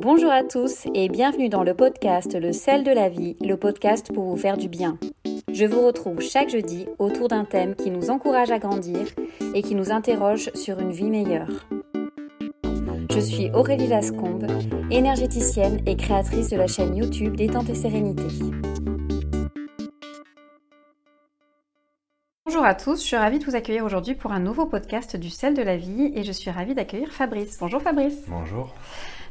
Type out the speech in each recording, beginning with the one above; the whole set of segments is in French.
Bonjour à tous et bienvenue dans le podcast Le sel de la vie, le podcast pour vous faire du bien. Je vous retrouve chaque jeudi autour d'un thème qui nous encourage à grandir et qui nous interroge sur une vie meilleure. Je suis Aurélie Lascombe, énergéticienne et créatrice de la chaîne YouTube Détente et Sérénité. Bonjour à tous, je suis ravie de vous accueillir aujourd'hui pour un nouveau podcast du sel de la vie et je suis ravie d'accueillir Fabrice. Bonjour Fabrice. Bonjour.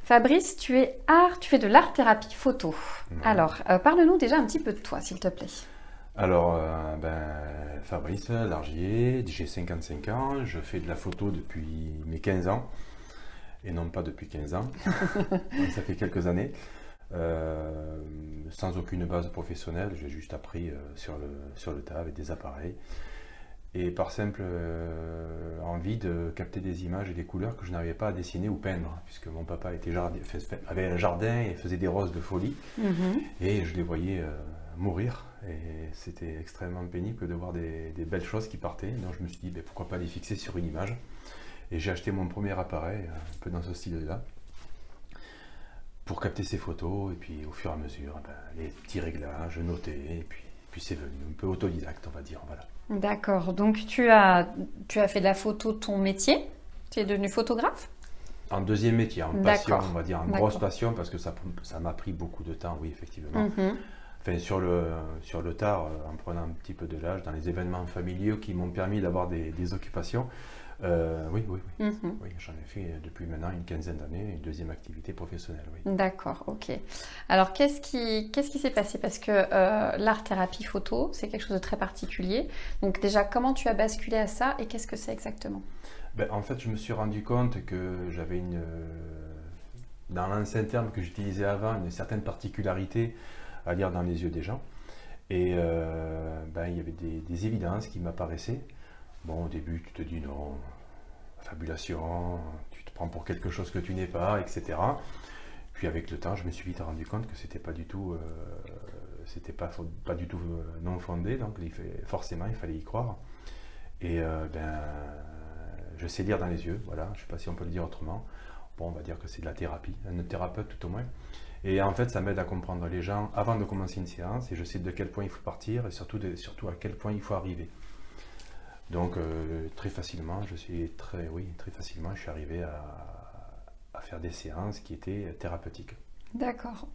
Fabrice, tu es art, tu fais de l'art thérapie photo. Alors, euh, parle-nous déjà un petit peu de toi, s'il te plaît. Alors, euh, ben, Fabrice Largier, j'ai 55 ans, je fais de la photo depuis mes 15 ans, et non pas depuis 15 ans, ça fait quelques années, euh, sans aucune base professionnelle, j'ai juste appris sur, le, sur le tas avec des appareils et par simple euh, envie de capter des images et des couleurs que je n'arrivais pas à dessiner ou peindre, puisque mon papa était avait un jardin et faisait des roses de folie, mhm. et je les voyais euh, mourir, et c'était extrêmement pénible de voir des, belles choses qui partaient, donc je me suis dit ben, pourquoi pas les fixer sur une image, et j'ai acheté mon premier appareil, euh, un peu dans ce style-là, pour capter ces photos, et puis au fur et à mesure, ben, les petits réglages, noter, et puis, puis c'est venu, un peu autodidacte on va dire, voilà. D'accord. Donc tu as, tu as fait de la photo ton métier Tu es devenu photographe? En deuxième métier, en passion, on va dire, en grosse passion, parce que ça m'a pris beaucoup de temps, oui, effectivement. Mhm. Enfin, sur le, sur le tard, euh, en prenant un petit peu de l'âge, dans les événements familiaux qui m'ont permis d'avoir des, des, occupations, euh, oui, oui, oui. Mhm. oui J'en ai fait depuis maintenant une quinzaine d'années, une deuxième activité professionnelle. Oui. D'accord, ok. Alors, qu'est-ce qui qu'est-ce qui s'est passé? Parce que euh, l'art-thérapie photo, c'est quelque chose de très particulier. Donc, déjà, comment tu as basculé à ça et qu'est-ce que c'est exactement? Ben, En fait, je me suis rendu compte que j'avais une. Euh, dans l'ancien terme que j'utilisais avant, une certaine particularité à lire dans les yeux des gens. Et ben, il y avait des, des évidences qui m'apparaissaient. Bon, au début, tu te dis non, fabulation, tu te prends pour quelque chose que tu n'es pas, etc. Puis avec le temps, je me suis vite rendu compte que c'était pas du tout, euh, c'était pas, pas du tout euh, non fondé, donc forcément, il fallait y croire. Et euh, ben, je sais lire dans les yeux, voilà, je sais pas si on peut le dire autrement. Bon, on va dire que c'est de la thérapie, un thérapeute tout au moins. Et en fait, ça m'aide à comprendre les gens avant de commencer une séance, et je sais de quel point il faut partir, et surtout, surtout à quel point il faut arriver. Donc euh, très facilement, je suis très, oui, très facilement, je suis arrivé à, faire des séances qui étaient thérapeutiques. D'accord.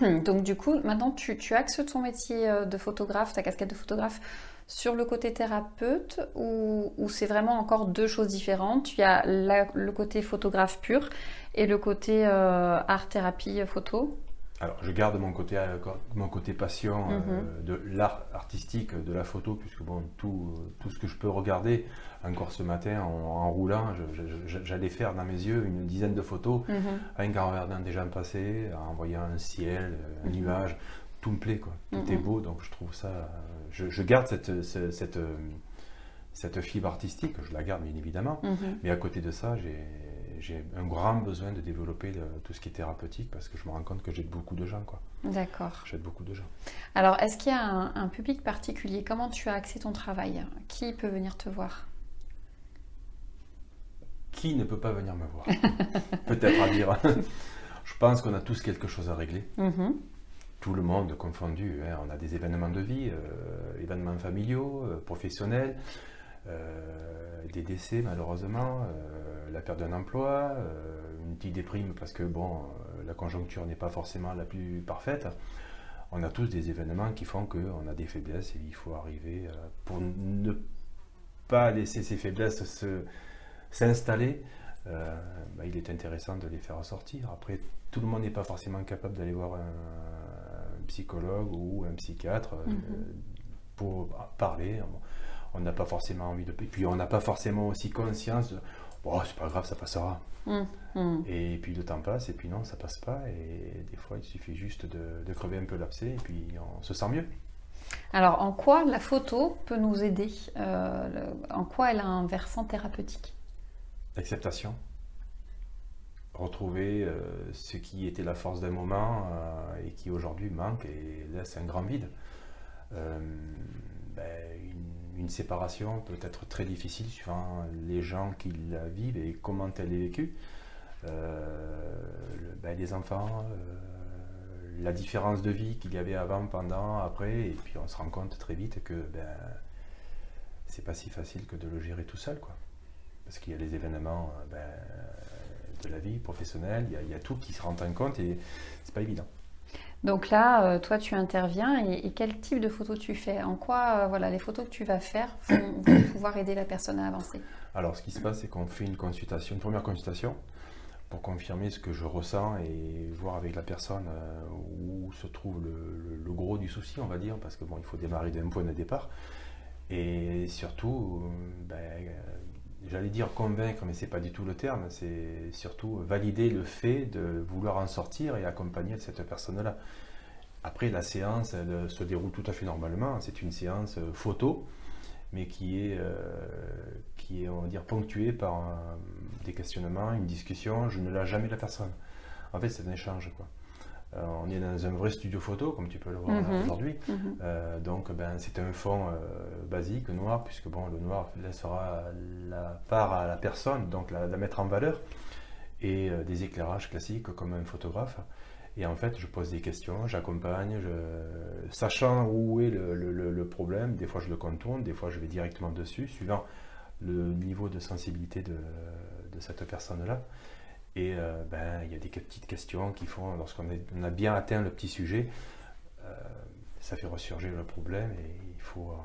Donc du coup, maintenant tu, tu, axes ton métier euh, de photographe, ta casquette de photographe, sur le côté thérapeute ou, c'est vraiment encore deux choses différentes? Il y a le côté photographe pur et le côté euh, art-thérapie photo? Alors, je garde mon côté, euh, mon côté passion euh, mhm. de l'art artistique, de la photo, puisque bon, tout, tout, ce que je peux regarder, encore ce matin en, roulant, j'allais faire dans mes yeux une dizaine de photos, mm -hmm. en regardant des gens passer, en voyant un ciel, un mhm. nuage, tout me plaît, quoi. Tout est mhm. beau, donc je trouve ça. Je, garde cette, cette, cette, fibre artistique, je la garde bien évidemment, mais à côté de ça, j'ai j'ai un grand besoin de développer tout ce qui est thérapeutique parce que je me rends compte que j'aide beaucoup de gens. Quoi. D'accord. J'aide beaucoup de gens. Alors, est-ce qu'il y a un, public particulier? Comment tu as accès ton travail? Qui peut venir te voir? Qui ne peut pas venir me voir? Peut-être à dire. je pense qu'on a tous quelque chose à régler. Mm-hmm. Tout le monde confondu. Hein. On a des événements de vie, euh, événements familiaux, euh, professionnels. Euh, des décès malheureusement, euh, la perte d'un emploi, euh, une petite déprime parce que bon, la conjoncture n'est pas forcément la plus parfaite. On a tous des événements qui font qu'on a des faiblesses et il faut arriver pour ne pas laisser ces faiblesses s'installer. Bah, il est intéressant de les faire ressortir. Après, tout le monde n'est pas forcément capable d'aller voir un, psychologue ou un psychiatre mm-hmm. pour parler on n'a pas forcément envie de. Et puis on n'a pas forcément aussi conscience de. Bon, c'est pas grave, ça passera. Hum, hum. Et puis le temps passe, et puis non, ça passe pas. Et des fois, il suffit juste de, crever un peu l'abcès, et puis on se sent mieux. Alors, en quoi la photo peut nous aider euh, En quoi elle a un versant thérapeutique? L'acceptation. Retrouver euh, ce qui était la force d'un moment euh, et qui aujourd'hui manque et laisse un grand vide. Ben, une séparation peut être très difficile suivant les gens qui la vivent et comment elle est vécue. ben, des enfants, la différence de vie qu'il y avait avant, pendant, après, et puis on se rend compte très vite que ben, c'est pas si facile que de le gérer tout seul. Parce qu'il y a les événements ben, de la vie professionnelle, il y, a, tout qui se rend en compte et c'est pas évident. Donc là, euh, toi, tu interviens et, quel type de photos tu fais? En quoi, euh, voilà, les photos que tu vas faire vont, pouvoir aider la personne à avancer? Alors, ce qui se passe, c'est qu'on fait une consultation, une première consultation, pour confirmer ce que je ressens et voir avec la personne euh, où se trouve le, gros du souci, on va dire, parce que bon, il faut démarrer d'un point de départ. Et surtout, ben, j'allais dire convaincre, mais c'est pas du tout le terme, c'est surtout valider le fait de vouloir en sortir et accompagner cette personne-là. Après, la séance, elle se déroule tout à fait normalement. C'est une séance photo, mais qui est, euh, qui est on va dire, ponctuée par des questionnements, une discussion. Je ne lâche jamais la personne. En fait, c'est un échange. Euh, on est dans un vrai studio photo, comme tu peux le voir mhm. aujourd'hui. Mhm. Euh, donc, ben, c'est un fond euh, basique, noir, puisque bon, le noir laissera la part à la personne, donc la, mettre en valeur, et des éclairages classiques comme un photographe. Et en fait, je pose des questions, j'accompagne, sachant où est le, problème. Des fois, je le contourne, des fois, je vais directement dessus, suivant le niveau de sensibilité de cette personne-là. Et euh, ben, il y a des petites questions qui font, lorsqu'on a bien atteint le petit sujet, euh, ça fait ressurgir le problème et il faut, euh,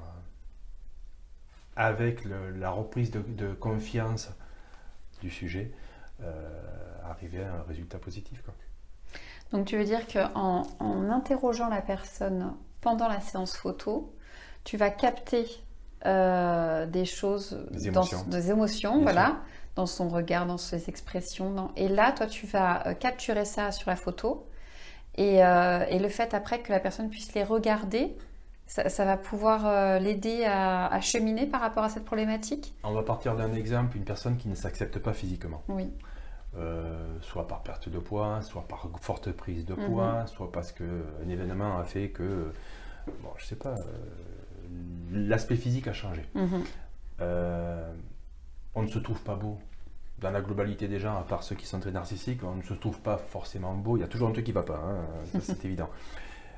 avec la reprise de, confiance du sujet, arriver à un résultat positif. Donc tu veux dire qu'en en interrogeant la personne pendant la séance photo, tu vas capter des choses, des émotions, des émotions voilà, dans son regard, dans ses expressions. Et là, toi, tu vas euh, capturer ça sur la photo. Euh, et, le fait après que la personne puisse les regarder, ça, va pouvoir euh, l'aider à, cheminer par rapport à cette problématique? On va partir d'un exemple, une personne qui ne s'accepte pas physiquement. Oui. soit par perte de poids, soit par forte prise de poids, mhm. soit parce qu'un événement a fait que, bon, je sais pas, l'aspect physique a changé. Mhm. on ne se trouve pas beau dans la globalité des gens, à part ceux qui sont très narcissiques, on ne se trouve pas forcément beau. Il y a toujours un truc qui ne va pas, hein, c'est évident.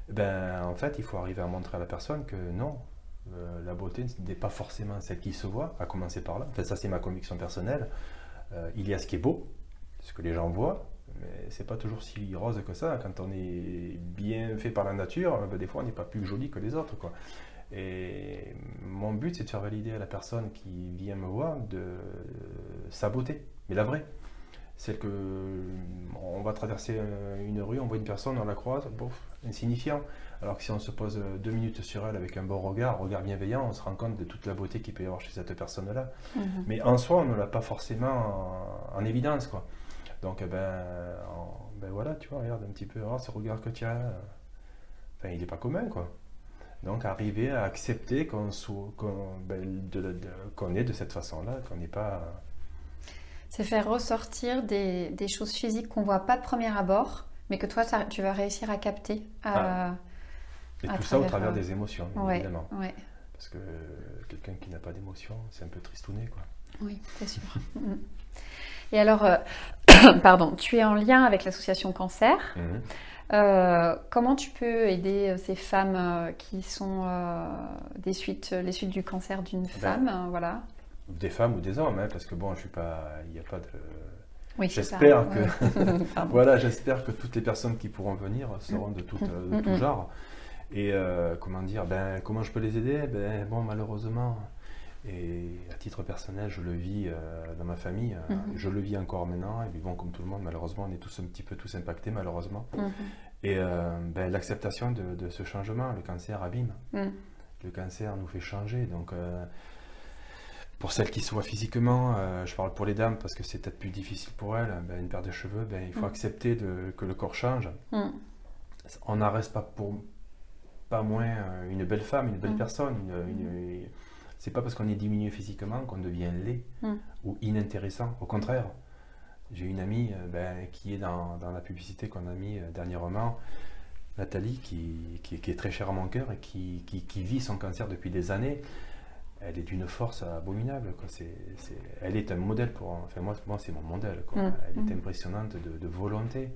Ben, en fait, il faut arriver à montrer à la personne que non, euh, la beauté n'est pas forcément celle qui se voit, à commencer par là. En fait, ça, c'est ma conviction personnelle. Euh, il y a ce qui est beau, ce que les gens voient, mais c'est pas toujours si rose que ça. Quand on est bien fait par la nature, ben, des fois, on n'est pas plus joli que les autres. Quoi. Et mon but, c'est de faire valider à la personne qui vient me voir de sa beauté, mais la vraie. Celle que on va traverser une rue, on voit une personne, on la croise, bof, insignifiant. Alors que si on se pose deux minutes sur elle avec un bon regard, un regard bienveillant, on se rend compte de toute la beauté qu'il peut y avoir chez cette personne-là. Mhm. Mais en soi, on ne l'a pas forcément en, évidence, quoi. Donc, eh ben, ben voilà, tu vois, regarde un petit peu, oh, ce regard que tu as, enfin, il n'est pas commun, quoi. Donc arriver à accepter qu'on ben, est de cette façon-là, qu'on n'est pas... C'est faire ressortir des, choses physiques qu'on ne voit pas de premier abord, mais que toi, tu vas réussir à capter. Ah. Et tout ça au travers euh, des émotions, évidemment. Parce que quelqu'un qui n'a pas d'émotion, c'est un peu tristouné, quoi. Oui, c'est sûr. Mm. Et alors, euh, pardon, tu es en lien avec l'association Cancer. Mhm. Euh, comment tu peux aider euh, ces femmes euh, qui sont des suites, les suites du cancer d'une ben, femme, voilà Des femmes ou des hommes, hein, parce que bon, je suis pas, il n'y a pas de. Oui, j'espère que voilà, j'espère que toutes les personnes qui pourront venir seront de, tout, de mm, tout mm, mm. genre. Et comment dire, ben comment je peux les aider? Ben bon, malheureusement, et à titre personnel, je le vis dans ma famille. Je le vis encore maintenant. Et puis bon, comme tout le monde, malheureusement, on est tous un petit peu tous impactés, malheureusement. Et euh, ben, l'acceptation de, ce changement, le cancer abîme. Mm. Le cancer nous fait changer. Donc, euh, pour celles qui se voient physiquement, euh, je parle pour les dames parce que c'est peut-être plus difficile pour elles, ben, une paire de cheveux, ben, il faut accepter de, que le corps change. On n'en reste pas pour pas moins une belle femme, une belle personne. Une, c'est pas parce qu'on est diminué physiquement qu'on devient laid ou inintéressant. Au contraire, j'ai une amie euh, ben, qui est dans, dans, la publicité qu'on a mis euh, dernièrement, Nathalie, qui, qui, est très chère à mon cœur et qui, qui, vit son cancer depuis des années. elle est d'une force abominable. Quoi. elle est un modèle pour. Enfin, moi, moi c'est mon modèle. Quoi. Mm. Elle est Mm. impressionnante de, volonté.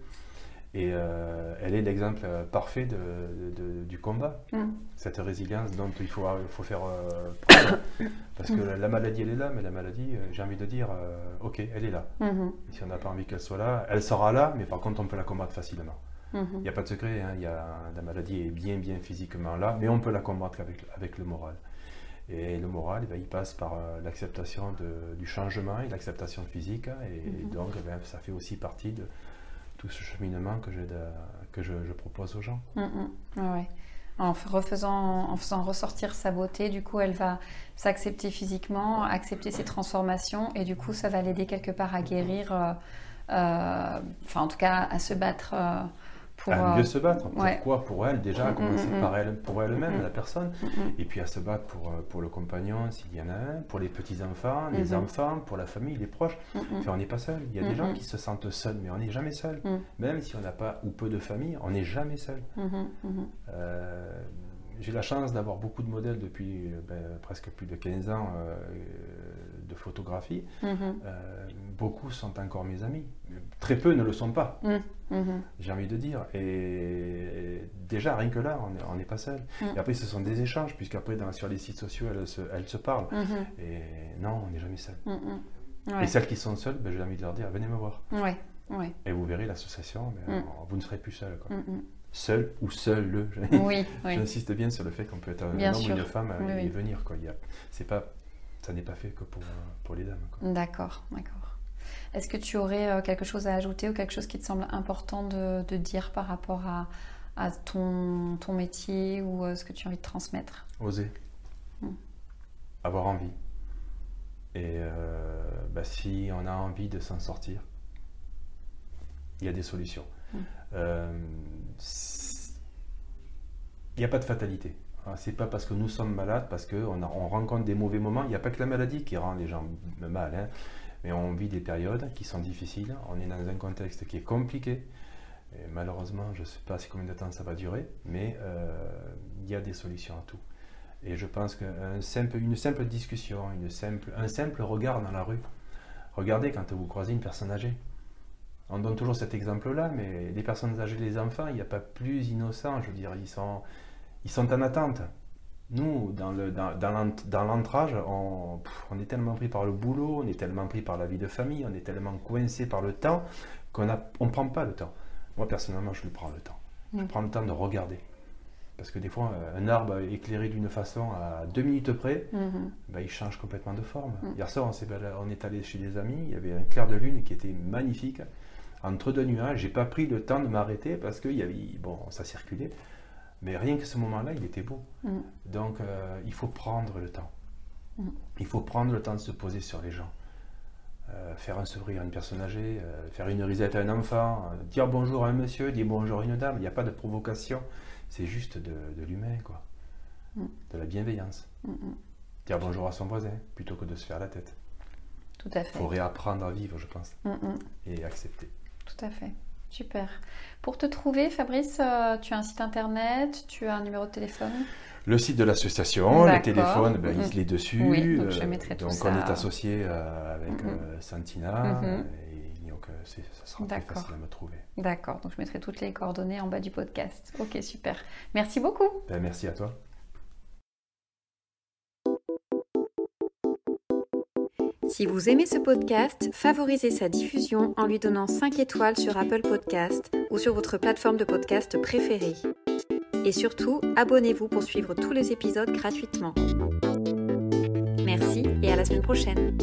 Et euh, elle est l'exemple parfait de, du combat. Mm. Cette résilience dont il faut, il faut faire euh, preuve. Parce que la, maladie, elle est là, mais la maladie, euh, j'ai envie de dire, euh, ok, elle est là. Mm-hmm. Si on n'a pas envie qu'elle soit là, elle sera là, mais par contre, on peut la combattre facilement. Mm-hmm. Il n'y a pas de secret, hein, y a, la maladie est bien, bien physiquement là, mais on peut la combattre avec, avec le moral. Et le moral, eh ben, il passe par l'acceptation du changement et l'acceptation physique. Et, Mhm. donc, eh ben, ça fait aussi partie de ce cheminement que, que je, propose aux gens. Mhm. Ouais. En, refaisant, en faisant ressortir sa beauté, du coup, elle va s'accepter physiquement, accepter ses transformations, et du coup, ça va l'aider quelque part à guérir, euh, euh, enfin, en tout cas, à se battre pour, à mieux se battre. Pourquoi Pour elle, déjà, à mm, commencer mm, par elle, pour elle-même, la personne, mm, et puis à se battre pour, euh, pour le compagnon, s'il y en a un, pour les petits-enfants, les mm-hmm. enfants, pour la famille, les proches. Enfin, on n'est pas seul. Il y a des gens qui se sentent seuls, mais on n'est jamais seul. Mm. Même si on n'a pas ou peu de famille, on n'est jamais seul. Euh, j'ai la chance d'avoir beaucoup de modèles depuis euh, ben, presque plus de 15 ans euh, de photographie. Mm-hmm. Euh, beaucoup sont encore mes amis. Très peu ne le sont pas, mm-hmm. j'ai envie de dire. Et, déjà, rien que là, on n'est pas seul. Et après, ce sont des échanges, puisqu'après, sur les sites sociaux, elles se, elles se parlent. Et non, on n'est jamais seul. Ouais. Et celles qui sont seules, ben, j'ai envie de leur dire, venez me voir. Ouais. Ouais. Et vous verrez l'association, ben, vous ne serez plus seul. Quoi. Seul ou seul le. Oui, oui. J'insiste bien sur le fait qu'on peut être un Bien homme sûr. ou une femme Oui, et oui. venir. A, c'est pas, ça n'est pas fait que pour, pour les dames. D'accord, d'accord. Est-ce que tu aurais euh, quelque chose à ajouter ou quelque chose qui te semble important de, de dire par rapport à, à ton, ton métier ou euh, ce que tu as envie de transmettre? Oser. Mm. Avoir envie. Et euh, bah, si on a envie de s'en sortir, il y a des solutions. Mm. Euh, il n'y a pas de fatalité. Hein, C'est pas parce que nous sommes malades, parce qu'on on rencontre des mauvais moments. Il n'y a pas que la maladie qui rend les gens mal. hein. Mais on vit des périodes qui sont difficiles. On est dans un contexte qui est compliqué. Malheureusement, je ne sais pas si combien de temps ça va durer, mais euh, il y a des solutions à tout. Et je pense qu'une simple, discussion, un simple regard dans la rue, regardez quand vous croisez une personne âgée. On donne toujours cet exemple-là, mais les personnes âgées, les enfants, il n'y a pas plus innocent. Je veux dire, ils sont, ils sont en attente. Nous, dans, le, dans, dans l'entrage, on, on, est tellement pris par le boulot, on est tellement pris par la vie de famille, on est tellement coincé par le temps qu'on ne on prend pas le temps. Moi, personnellement, je le prends le temps. Je prends le temps de regarder. Parce que des fois, un arbre éclairé d'une façon à deux minutes près, Mhm. bah, il change complètement de forme. Mm. Hier soir, on, est allé chez des amis, il y avait un clair de lune qui était magnifique. Entre deux nuages, j'ai pas pris le temps de m'arrêter parce que y avait, bon, ça circulait. Mais rien que ce moment-là, il était beau. Mm. Donc, euh, il faut prendre le temps. Il faut prendre le temps de se poser sur les gens. Euh, faire un sourire à une personne âgée, euh, faire une risette à un enfant, euh, dire bonjour à un monsieur, dire bonjour à une dame. Il n'y a pas de provocation. C'est juste de, de l'humain, quoi. Mm. De la bienveillance. Mm, mm. Dire bonjour à son voisin plutôt que de se faire la tête. Tout à Il fait. faut réapprendre à vivre, je pense, et accepter. Tout à fait. Super. Pour te trouver, Fabrice, euh, tu as un site internet, tu as un numéro de téléphone? Le site de l'association, le téléphone, ben, il est dessus. Oui, donc je Euh, mettrai tout donc ça. on est associé euh, avec euh, Santina, et donc euh, ça sera D'accord. facile à me trouver. D'accord, donc je mettrai toutes les coordonnées en bas du podcast. Ok, super. Merci beaucoup. Ben, merci à toi. Si vous aimez ce podcast, favorisez sa diffusion en lui donnant 5 étoiles sur Apple Podcast ou sur votre plateforme de podcast préférée. Et surtout, abonnez-vous pour suivre tous les épisodes gratuitement. Merci et à la semaine prochaine.